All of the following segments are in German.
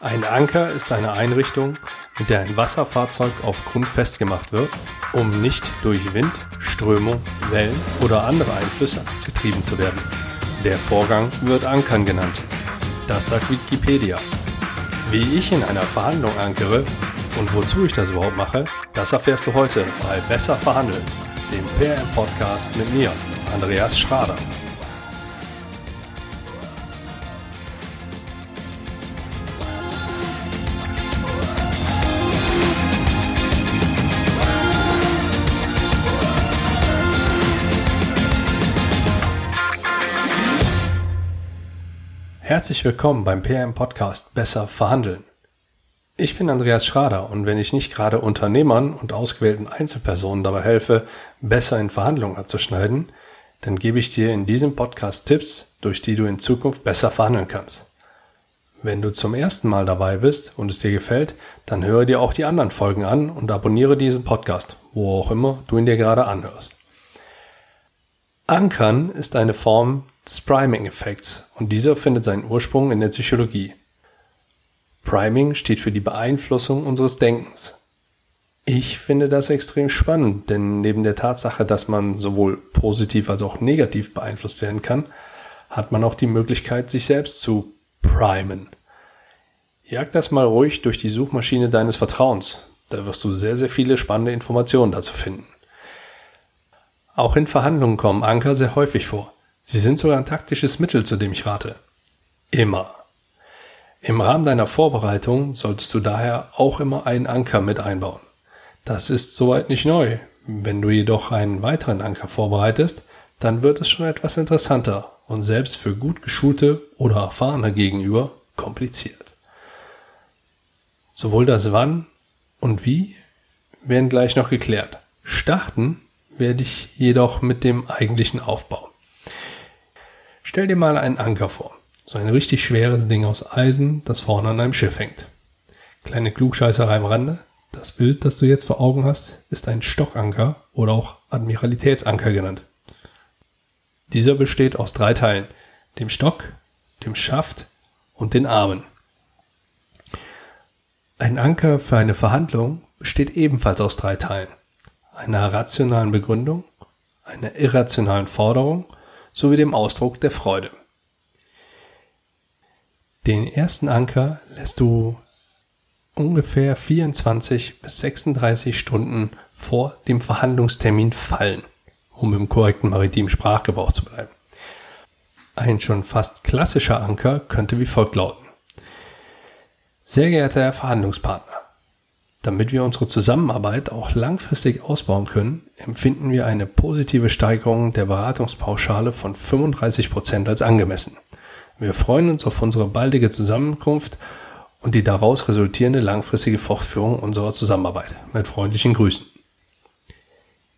Ein Anker ist eine Einrichtung, mit der ein Wasserfahrzeug auf Grund festgemacht wird, um nicht durch Wind, Strömung, Wellen oder andere Einflüsse getrieben zu werden. Der Vorgang wird Ankern genannt. Das sagt Wikipedia. Wie ich in einer Verhandlung ankere und wozu ich das überhaupt mache, das erfährst du heute bei Besser verhandeln, dem PRM-Podcast mit mir, Andreas Schrader. Herzlich willkommen beim PM Podcast Besser verhandeln. Ich bin Andreas Schrader und wenn ich nicht gerade Unternehmern und ausgewählten Einzelpersonen dabei helfe, besser in Verhandlungen abzuschneiden, dann gebe ich dir in diesem Podcast Tipps, durch die du in Zukunft besser verhandeln kannst. Wenn du zum ersten Mal dabei bist und es dir gefällt, dann höre dir auch die anderen Folgen an und abonniere diesen Podcast, wo auch immer du ihn dir gerade anhörst. Ankern ist eine Form des Priming-Effekts und dieser findet seinen Ursprung in der Psychologie. Priming steht für die Beeinflussung unseres Denkens. Ich finde das extrem spannend, denn neben der Tatsache, dass man sowohl positiv als auch negativ beeinflusst werden kann, hat man auch die Möglichkeit, sich selbst zu primen. Jag das mal ruhig durch die Suchmaschine deines Vertrauens. Da wirst du sehr, sehr viele spannende Informationen dazu finden. Auch in Verhandlungen kommen Anker sehr häufig vor. Sie sind sogar ein taktisches Mittel, zu dem ich rate. Immer. Im Rahmen deiner Vorbereitung solltest du daher auch immer einen Anker mit einbauen. Das ist soweit nicht neu. Wenn du jedoch einen weiteren Anker vorbereitest, dann wird es schon etwas interessanter und selbst für gut geschulte oder erfahrene Gegenüber kompliziert. Sowohl das Wann und Wie werden gleich noch geklärt. Starten werde ich jedoch mit dem eigentlichen Aufbau. Stell dir mal einen Anker vor. So ein richtig schweres Ding aus Eisen, das vorne an einem Schiff hängt. Kleine Klugscheißerei am Rande. Das Bild, das du jetzt vor Augen hast, ist ein Stockanker oder auch Admiralitätsanker genannt. Dieser besteht aus drei Teilen. Dem Stock, dem Schaft und den Armen. Ein Anker für eine Verhandlung besteht ebenfalls aus drei Teilen. Einer rationalen Begründung, einer irrationalen Forderung sowie dem Ausdruck der Freude. Den ersten Anker lässt du ungefähr 24 bis 36 Stunden vor dem Verhandlungstermin fallen, um im korrekten maritimen Sprachgebrauch zu bleiben. Ein schon fast klassischer Anker könnte wie folgt lauten. Sehr geehrter Herr Verhandlungspartner, damit wir unsere Zusammenarbeit auch langfristig ausbauen können, empfinden wir eine positive Steigerung der Beratungspauschale von 35 Prozent als angemessen. Wir freuen uns auf unsere baldige Zusammenkunft und die daraus resultierende langfristige Fortführung unserer Zusammenarbeit. Mit freundlichen Grüßen.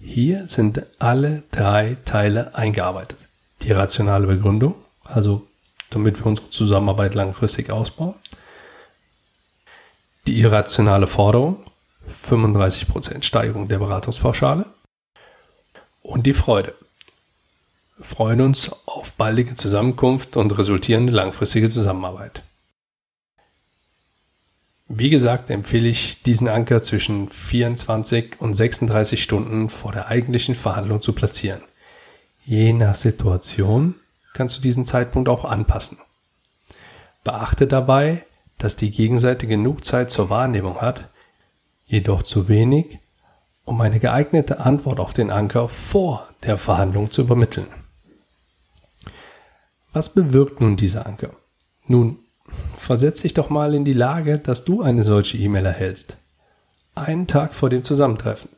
Hier sind alle drei Teile eingearbeitet. Die rationale Begründung, also damit wir unsere Zusammenarbeit langfristig ausbauen, die irrationale Forderung, 35% Steigerung der Beratungspauschale und die Freude. Freuen uns auf baldige Zusammenkunft und resultierende langfristige Zusammenarbeit. Wie gesagt, empfehle ich diesen Anker zwischen 24 und 36 Stunden vor der eigentlichen Verhandlung zu platzieren. Je nach Situation kannst du diesen Zeitpunkt auch anpassen. Beachte dabei, dass die Gegenseite genug Zeit zur Wahrnehmung hat, jedoch zu wenig, um eine geeignete Antwort auf den Anker vor der Verhandlung zu übermitteln. Was bewirkt nun dieser Anker? Nun, versetz dich doch mal in die Lage, dass du eine solche E-Mail erhältst. Einen Tag vor dem Zusammentreffen.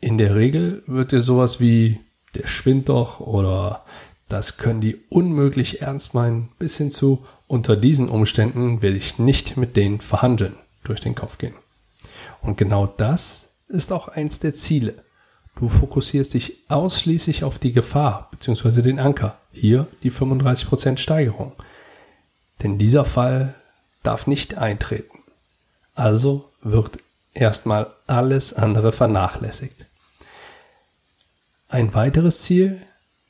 In der Regel wird dir sowas wie der schwindt doch oder das können die unmöglich ernst meinen bis hin zu unter diesen Umständen will ich nicht mit denen verhandeln, durch den Kopf gehen. Und genau das ist auch eins der Ziele. Du fokussierst dich ausschließlich auf die Gefahr bzw. den Anker. Hier die 35% Steigerung. Denn dieser Fall darf nicht eintreten. Also wird erstmal alles andere vernachlässigt. Ein weiteres Ziel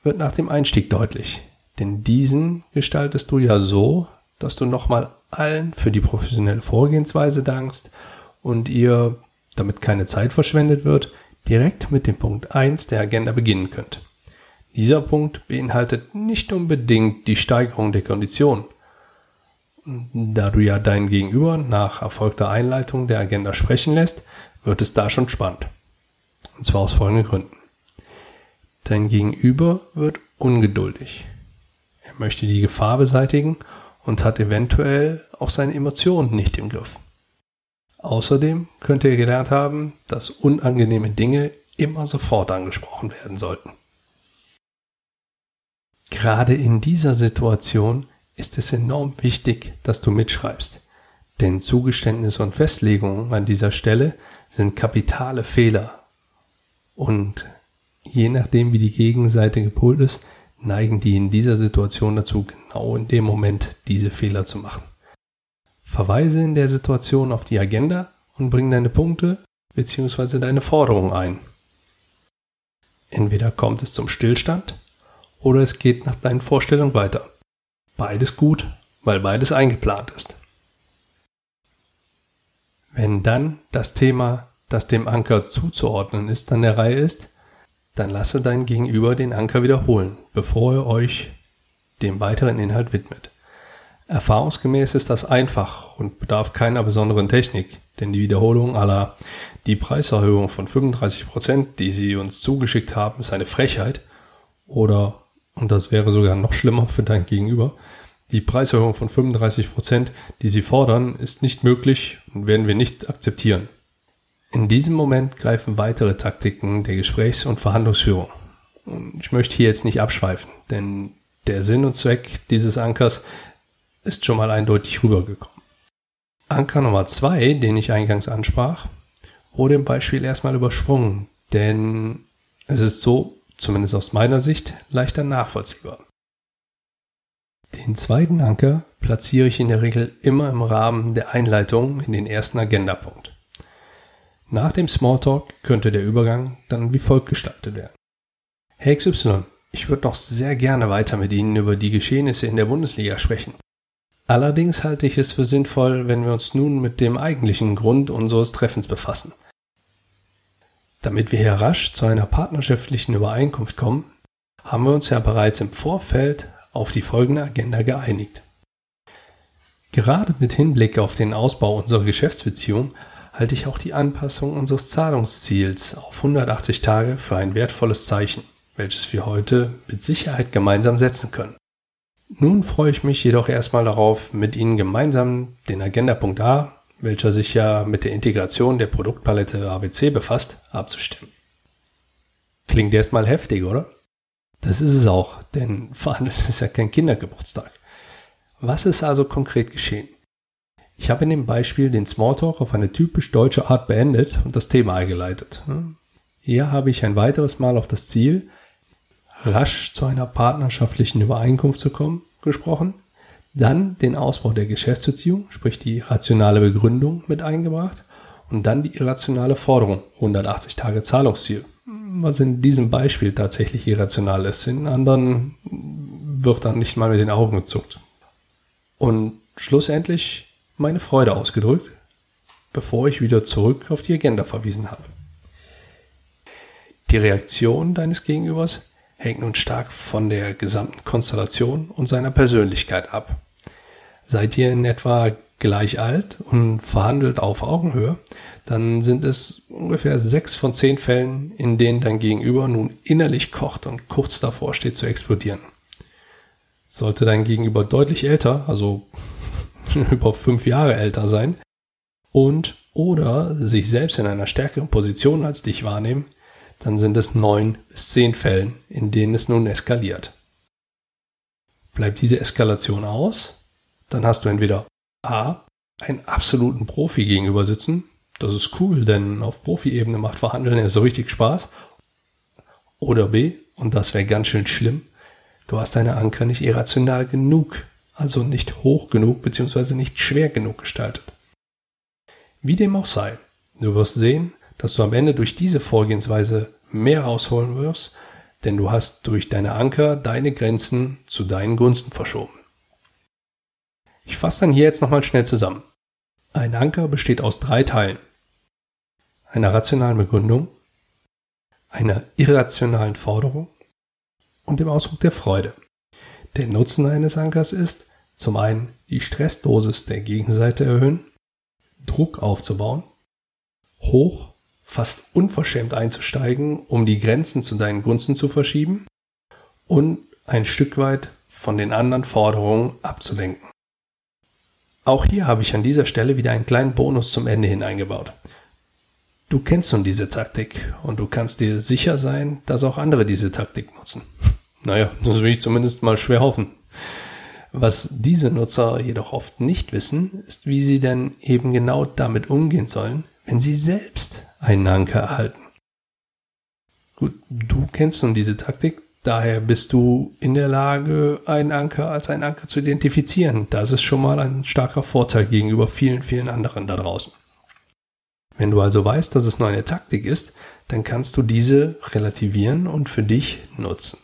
wird nach dem Einstieg deutlich. Denn diesen gestaltest du ja so, dass du nochmal allen für die professionelle Vorgehensweise dankst und ihr, damit keine Zeit verschwendet wird, direkt mit dem Punkt 1 der Agenda beginnen könnt. Dieser Punkt beinhaltet nicht unbedingt die Steigerung der Kondition. Da du ja dein Gegenüber nach erfolgter Einleitung der Agenda sprechen lässt, wird es da schon spannend. Und zwar aus folgenden Gründen. Dein Gegenüber wird ungeduldig. Möchte die Gefahr beseitigen und hat eventuell auch seine Emotionen nicht im Griff. Außerdem könnte er gelernt haben, dass unangenehme Dinge immer sofort angesprochen werden sollten. Gerade in dieser Situation ist es enorm wichtig, dass du mitschreibst, denn Zugeständnisse und Festlegungen an dieser Stelle sind kapitale Fehler und je nachdem, wie die Gegenseite gepolt ist, neigen die in dieser Situation dazu, genau in dem Moment diese Fehler zu machen. Verweise in der Situation auf die Agenda und bring deine Punkte bzw. deine Forderungen ein. Entweder kommt es zum Stillstand oder es geht nach deinen Vorstellungen weiter. Beides gut, weil beides eingeplant ist. Wenn dann das Thema, das dem Anker zuzuordnen ist, an der Reihe ist, dann lasse dein Gegenüber den Anker wiederholen, bevor er euch dem weiteren Inhalt widmet. Erfahrungsgemäß ist das einfach und bedarf keiner besonderen Technik, denn die Wiederholung aller die Preiserhöhung von 35%, Prozent, die sie uns zugeschickt haben, ist eine Frechheit oder, und das wäre sogar noch schlimmer für dein Gegenüber, die Preiserhöhung von 35%, Prozent, die sie fordern, ist nicht möglich und werden wir nicht akzeptieren. In diesem Moment greifen weitere Taktiken der Gesprächs- und Verhandlungsführung. Und ich möchte hier jetzt nicht abschweifen, denn der Sinn und Zweck dieses Ankers ist schon mal eindeutig rübergekommen. Anker Nummer zwei, den ich eingangs ansprach, wurde im Beispiel erstmal übersprungen, denn es ist so, zumindest aus meiner Sicht, leichter nachvollziehbar. Den zweiten Anker platziere ich in der Regel immer im Rahmen der Einleitung in den ersten Agendapunkt. Nach dem Smalltalk könnte der Übergang dann wie folgt gestaltet werden. Herr XY, ich würde noch sehr gerne weiter mit Ihnen über die Geschehnisse in der Bundesliga sprechen. Allerdings halte ich es für sinnvoll, wenn wir uns nun mit dem eigentlichen Grund unseres Treffens befassen. Damit wir hier rasch zu einer partnerschaftlichen Übereinkunft kommen, haben wir uns ja bereits im Vorfeld auf die folgende Agenda geeinigt. Gerade mit Hinblick auf den Ausbau unserer Geschäftsbeziehung halte ich auch die Anpassung unseres Zahlungsziels auf 180 Tage für ein wertvolles Zeichen, welches wir heute mit Sicherheit gemeinsam setzen können. Nun freue ich mich jedoch erstmal darauf, mit Ihnen gemeinsam den Agendapunkt A, welcher sich ja mit der Integration der Produktpalette ABC befasst, abzustimmen. Klingt erstmal heftig, oder? Das ist es auch, denn verhandelt ist ja kein Kindergeburtstag. Was ist also konkret geschehen? Ich habe in dem Beispiel den Smalltalk auf eine typisch deutsche Art beendet und das Thema eingeleitet. Hier habe ich ein weiteres Mal auf das Ziel, rasch zu einer partnerschaftlichen Übereinkunft zu kommen, gesprochen, dann den Ausbau der Geschäftsbeziehung, sprich die rationale Begründung mit eingebracht und dann die irrationale Forderung, 180 Tage Zahlungsziel. Was in diesem Beispiel tatsächlich irrational ist, in anderen wird dann nicht mal mit den Augen gezuckt. Und schlussendlich meine Freude ausgedrückt, bevor ich wieder zurück auf die Agenda verwiesen habe. Die Reaktion deines Gegenübers hängt nun stark von der gesamten Konstellation und seiner Persönlichkeit ab. Seid ihr in etwa gleich alt und verhandelt auf Augenhöhe, dann sind es ungefähr sechs von zehn Fällen, in denen dein Gegenüber nun innerlich kocht und kurz davor steht zu explodieren. Sollte dein Gegenüber deutlich älter, also über fünf Jahre älter sein und oder sich selbst in einer stärkeren Position als dich wahrnehmen, dann sind es neun bis zehn Fällen, in denen es nun eskaliert. Bleibt diese Eskalation aus, dann hast du entweder A, einen absoluten Profi gegenüber sitzen, das ist cool, denn auf Profi-Ebene macht Verhandeln ja so richtig Spaß, oder B, und das wäre ganz schön schlimm, du hast deine Anker nicht irrational genug also nicht hoch genug bzw. nicht schwer genug gestaltet. Wie dem auch sei, du wirst sehen, dass du am Ende durch diese Vorgehensweise mehr rausholen wirst, denn du hast durch deine Anker deine Grenzen zu deinen Gunsten verschoben. Ich fasse dann hier jetzt nochmal schnell zusammen. Ein Anker besteht aus drei Teilen. Einer rationalen Begründung, einer irrationalen Forderung und dem Ausdruck der Freude. Der Nutzen eines Ankers ist, zum einen die Stressdosis der Gegenseite erhöhen, Druck aufzubauen, hoch, fast unverschämt einzusteigen, um die Grenzen zu deinen Gunsten zu verschieben und ein Stück weit von den anderen Forderungen abzulenken. Auch hier habe ich an dieser Stelle wieder einen kleinen Bonus zum Ende hin eingebaut. Du kennst nun diese Taktik und du kannst dir sicher sein, dass auch andere diese Taktik nutzen. Naja, das will ich zumindest mal schwer hoffen. Was diese Nutzer jedoch oft nicht wissen, ist, wie sie denn eben genau damit umgehen sollen, wenn sie selbst einen Anker erhalten. Gut, du kennst nun diese Taktik, daher bist du in der Lage, einen Anker als einen Anker zu identifizieren. Das ist schon mal ein starker Vorteil gegenüber vielen, vielen anderen da draußen. Wenn du also weißt, dass es nur eine Taktik ist, dann kannst du diese relativieren und für dich nutzen.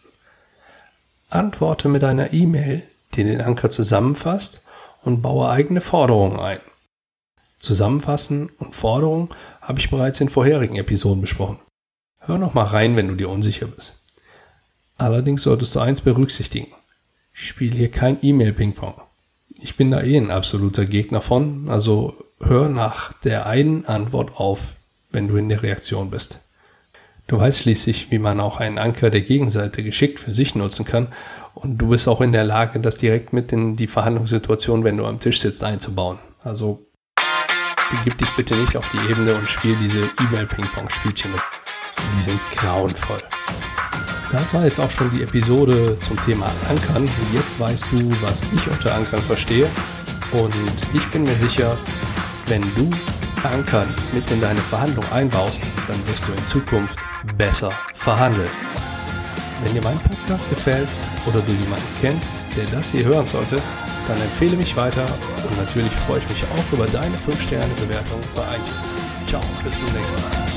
Antworte mit einer E-Mail, die den Anker zusammenfasst und baue eigene Forderungen ein. Zusammenfassen und Forderungen habe ich bereits in vorherigen Episoden besprochen. Hör noch mal rein, wenn du dir unsicher bist. Allerdings solltest du eins berücksichtigen. Spiel hier kein E-Mail-Ping-Pong. Ich bin da eh ein absoluter Gegner von, also hör nach der einen Antwort auf, wenn du in der Reaktion bist. Du weißt schließlich, wie man auch einen Anker der Gegenseite geschickt für sich nutzen kann und du bist auch in der Lage, das direkt mit in die Verhandlungssituation, wenn du am Tisch sitzt, einzubauen. Also begib dich bitte nicht auf die Ebene und spiel diese E-Mail-Ping-Pong-Spielchen mit. Die sind grauenvoll. Das war jetzt auch schon die Episode zum Thema Ankern. Jetzt weißt du, was ich unter Ankern verstehe. Und ich bin mir sicher, wenn du Ankern mit in deine Verhandlung einbaust, dann wirst du in Zukunft besser verhandeln. Wenn dir mein Podcast gefällt oder du jemanden kennst, der das hier hören sollte, dann empfehle mich weiter und natürlich freue ich mich auch über deine 5-Sterne-Bewertung bei iTunes. Ciao, bis zum nächsten Mal.